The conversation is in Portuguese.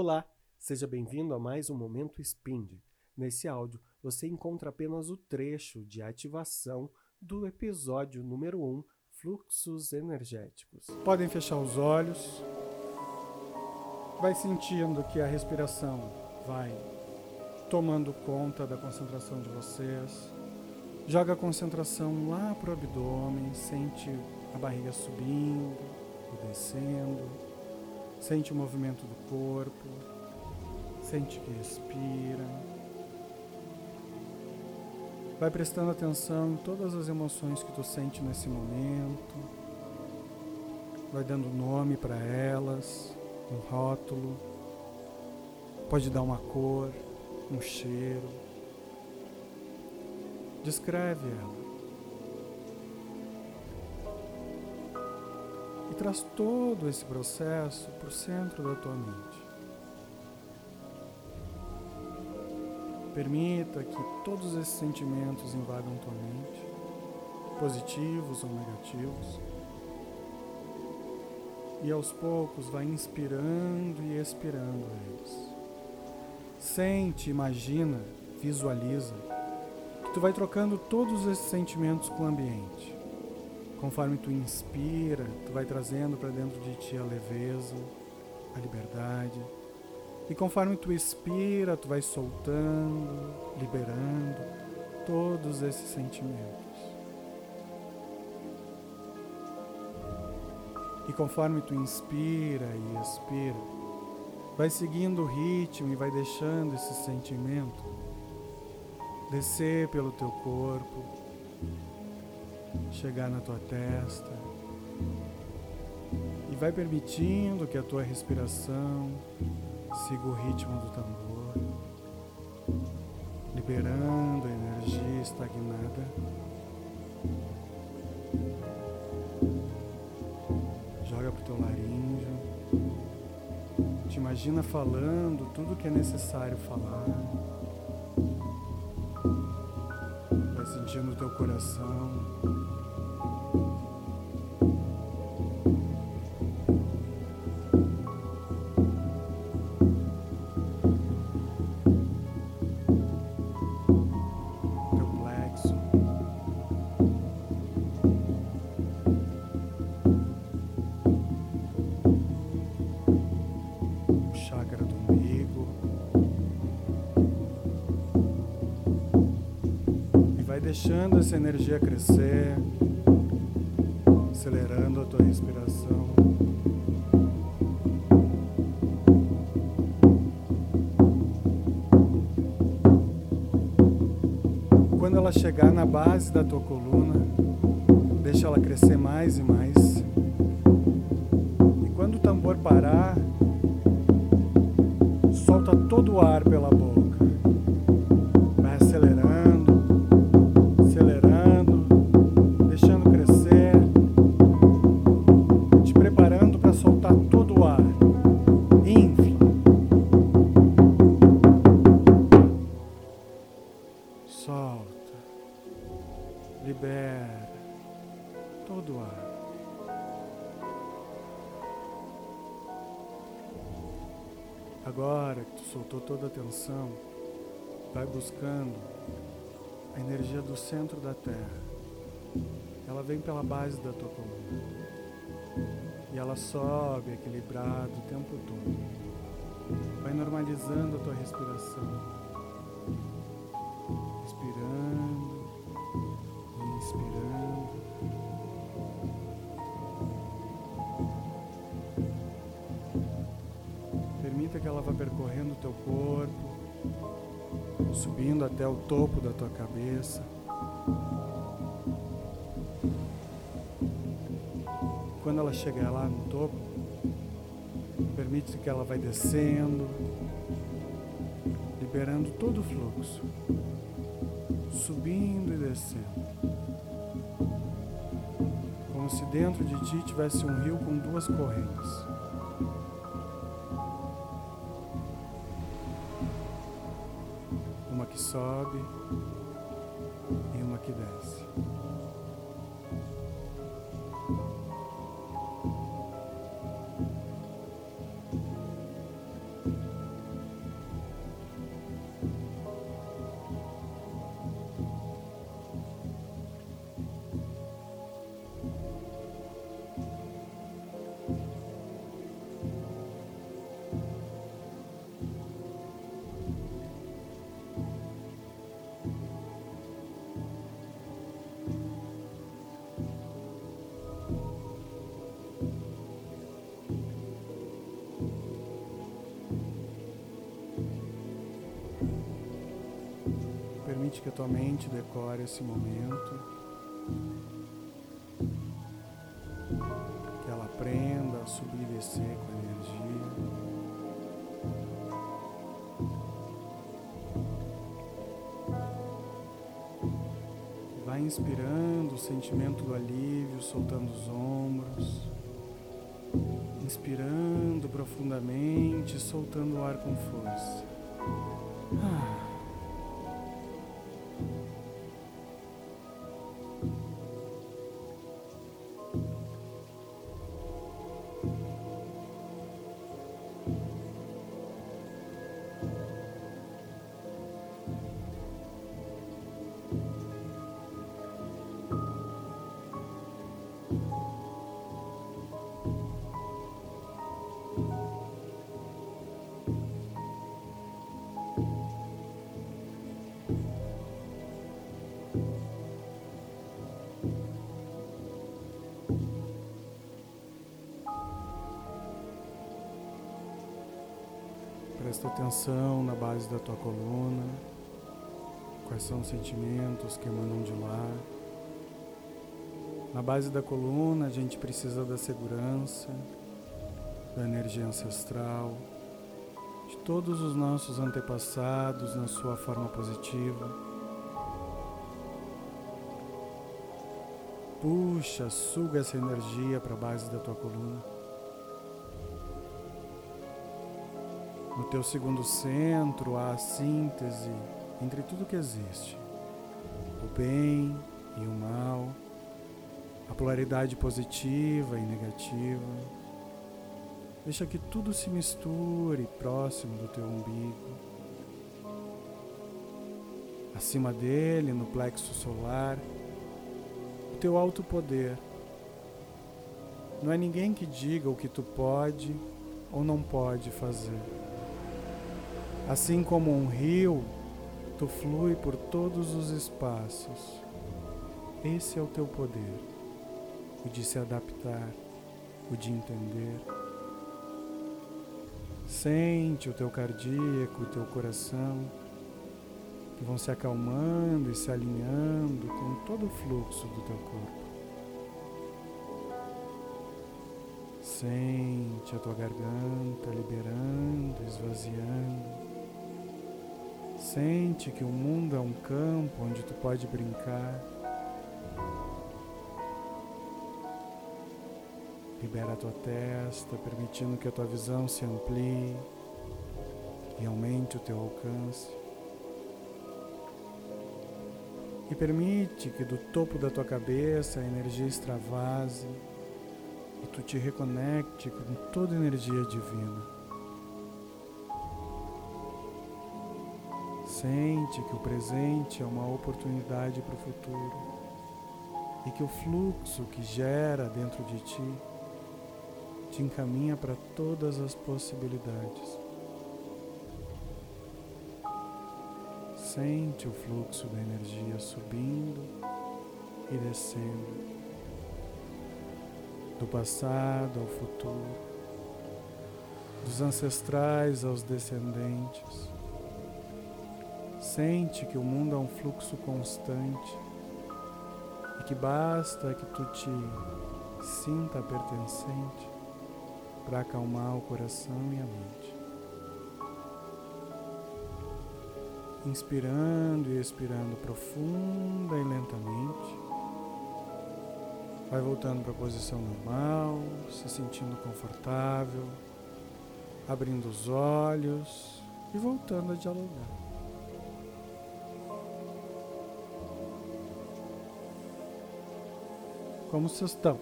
Olá, seja bem-vindo a mais um Momento Spind. Nesse áudio, você encontra apenas o trecho de ativação do episódio número 1, Fluxos Energéticos. Podem fechar os olhos. Vai sentindo que a respiração vai tomando conta da concentração de vocês. Joga a concentração lá para o abdômen, sente a barriga subindo e descendo. Sente o movimento do corpo, sente que respira. Vai prestando atenção em todas as emoções que tu sente nesse momento. Vai dando nome para elas, um rótulo. Pode dar uma cor, um cheiro. Descreve ela. Traz todo esse processo para o centro da tua mente. Permita que todos esses sentimentos invadam tua mente, positivos ou negativos, e aos poucos vai inspirando e expirando eles. Sente, imagina, visualiza que tu vai trocando todos esses sentimentos com o ambiente. Conforme tu inspira, tu vai trazendo para dentro de ti a leveza, a liberdade. E conforme tu expira, tu vai soltando, liberando todos esses sentimentos. E conforme tu inspira e expira, vai seguindo o ritmo e vai deixando esse sentimento descer pelo teu corpo, chegar na tua testa e vai permitindo que a tua respiração siga o ritmo do tambor, liberando a energia estagnada. Joga pro teu laríngeo. Te imagina falando tudo que é necessário falar. Vai sentindo o teu coração deixando essa energia crescer, acelerando a tua respiração. Quando ela chegar na base da tua coluna, deixa ela crescer mais e mais. E quando o tambor parar, solta todo o ar pela boca. Agora que tu soltou toda a tensão, vai buscando a energia do centro da Terra. Ela vem pela base da tua coluna. E ela sobe equilibrado o tempo todo. Vai normalizando a tua respiração. Respirando inspirando. Que ela vá percorrendo o teu corpo, subindo até o topo da tua cabeça. Quando ela chegar lá no topo, permite que ela vai descendo, liberando todo o fluxo, subindo e descendo. Como se dentro de ti tivesse um rio com duas correntes. Sobe e uma que desce. Permite que a tua mente decore esse momento. Que ela aprenda a subir e descer com a energia. Vai inspirando o sentimento do alívio, soltando os ombros. Inspirando profundamente, soltando o ar com força. Ah. Presta atenção na base da tua coluna. Quais são os sentimentos que emanam de lá? Na base da coluna, a gente precisa da segurança, da energia ancestral, de todos os nossos antepassados na sua forma positiva. Puxa, suga essa energia para a base da tua coluna. Teu segundo centro há a síntese entre tudo que existe: o bem e o mal, a polaridade positiva e negativa. Deixa que tudo se misture próximo do teu umbigo. Acima dele, no plexo solar, o teu alto poder. Não é ninguém que diga o que tu pode ou não pode fazer. Assim como um rio, tu flui por todos os espaços. Esse é o teu poder, o de se adaptar, o de entender. Sente o teu cardíaco, o teu coração, que vão se acalmando e se alinhando com todo o fluxo do teu corpo. Sente a tua garganta liberando, esvaziando. Sente que o mundo é um campo onde tu pode brincar. Libera a tua testa, permitindo que a tua visão se amplie e aumente o teu alcance. E permite que do topo da tua cabeça a energia extravase e tu te reconecte com toda a energia divina. Sente que o presente é uma oportunidade para o futuro e que o fluxo que gera dentro de ti te encaminha para todas as possibilidades. Sente o fluxo da energia subindo e descendo, do passado ao futuro, dos ancestrais aos descendentes Sente que o mundo é um fluxo constante e que basta que tu te sinta pertencente para acalmar o coração e a mente. Inspirando e expirando profunda e lentamente. Vai voltando para a posição normal, se sentindo confortável, abrindo os olhos e voltando a dialogar. Como vocês estão?